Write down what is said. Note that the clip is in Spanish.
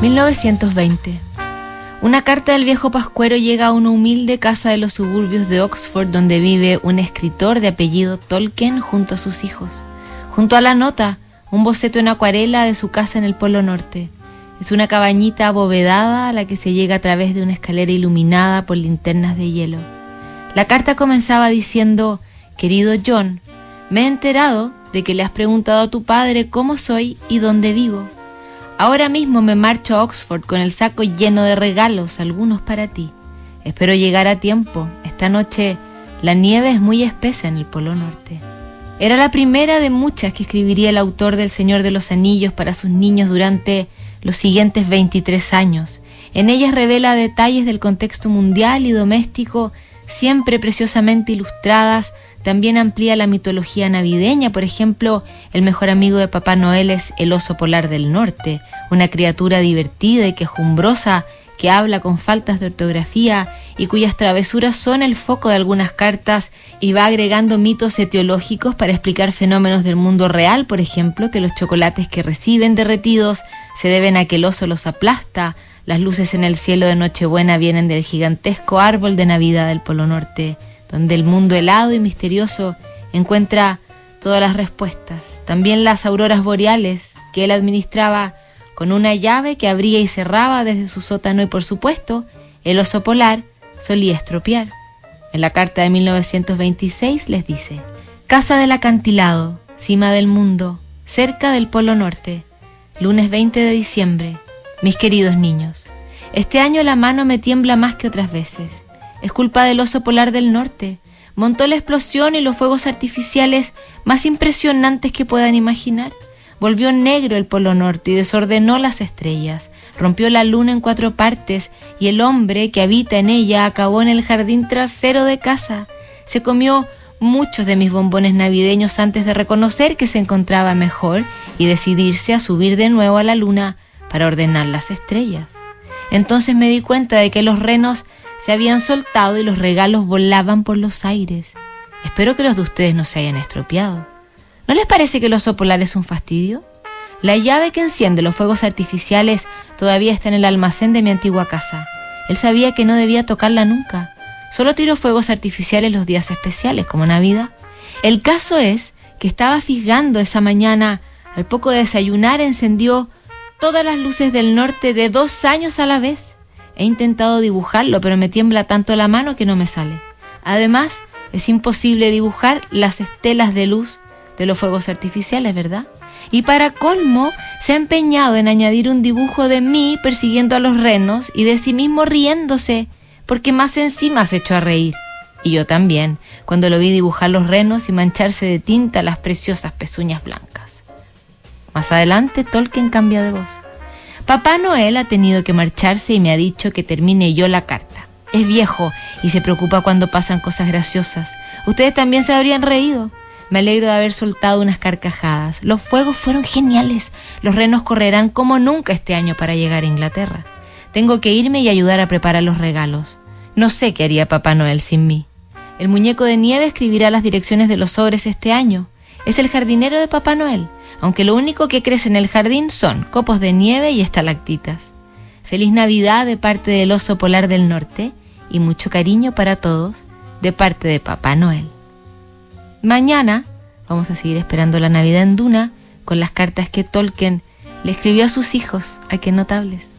1920. Una carta del viejo Pascuero llega a una humilde casa de los suburbios de Oxford donde vive un escritor de apellido Tolkien junto a sus hijos. Junto a la nota, un boceto en acuarela de su casa en el Polo Norte. Es una cabañita abovedada a la que se llega a través de una escalera iluminada por linternas de hielo. La carta comenzaba diciendo, Querido John, me he enterado de que le has preguntado a tu padre cómo soy y dónde vivo. Ahora mismo me marcho a Oxford con el saco lleno de regalos, algunos para ti. Espero llegar a tiempo. Esta noche la nieve es muy espesa en el Polo Norte. Era la primera de muchas que escribiría el autor del Señor de los Anillos para sus niños durante los siguientes 23 años. En ellas revela detalles del contexto mundial y doméstico, siempre preciosamente ilustradas, también amplía la mitología navideña, por ejemplo, el mejor amigo de Papá Noel es el oso polar del norte, una criatura divertida y quejumbrosa que habla con faltas de ortografía y cuyas travesuras son el foco de algunas cartas y va agregando mitos etiológicos para explicar fenómenos del mundo real, por ejemplo, que los chocolates que reciben derretidos se deben a que el oso los aplasta, las luces en el cielo de Nochebuena vienen del gigantesco árbol de Navidad del Polo Norte, donde el mundo helado y misterioso encuentra todas las respuestas. También las auroras boreales que él administraba con una llave que abría y cerraba desde su sótano y por supuesto el oso polar solía estropear. En la carta de 1926 les dice, Casa del acantilado, cima del mundo, cerca del Polo Norte, lunes 20 de diciembre, mis queridos niños. Este año la mano me tiembla más que otras veces. Es culpa del oso polar del norte. Montó la explosión y los fuegos artificiales más impresionantes que puedan imaginar. Volvió negro el polo norte y desordenó las estrellas. Rompió la luna en cuatro partes y el hombre que habita en ella acabó en el jardín trasero de casa. Se comió muchos de mis bombones navideños antes de reconocer que se encontraba mejor y decidirse a subir de nuevo a la luna para ordenar las estrellas. Entonces me di cuenta de que los renos se habían soltado y los regalos volaban por los aires. Espero que los de ustedes no se hayan estropeado. ¿No les parece que el oso polar es un fastidio? La llave que enciende los fuegos artificiales todavía está en el almacén de mi antigua casa. Él sabía que no debía tocarla nunca. Solo tiró fuegos artificiales los días especiales, como Navidad. El caso es que estaba fisgando esa mañana. Al poco de desayunar encendió todas las luces del norte de dos años a la vez. He intentado dibujarlo, pero me tiembla tanto la mano que no me sale. Además, es imposible dibujar las estelas de luz de los fuegos artificiales, ¿verdad? Y para colmo, se ha empeñado en añadir un dibujo de mí persiguiendo a los renos y de sí mismo riéndose, porque más encima se echó a reír. Y yo también, cuando lo vi dibujar los renos y mancharse de tinta las preciosas pezuñas blancas. Más adelante, Tolkien cambia de voz. Papá Noel ha tenido que marcharse y me ha dicho que termine yo la carta. Es viejo y se preocupa cuando pasan cosas graciosas. Ustedes también se habrían reído. Me alegro de haber soltado unas carcajadas. Los fuegos fueron geniales. Los renos correrán como nunca este año para llegar a Inglaterra. Tengo que irme y ayudar a preparar los regalos. No sé qué haría Papá Noel sin mí. El muñeco de nieve escribirá las direcciones de los sobres este año. Es el jardinero de Papá Noel aunque lo único que crece en el jardín son copos de nieve y estalactitas. Feliz Navidad de parte del oso polar del norte y mucho cariño para todos de parte de Papá Noel. Mañana vamos a seguir esperando la Navidad en Duna con las cartas que Tolkien le escribió a sus hijos, a qué notables.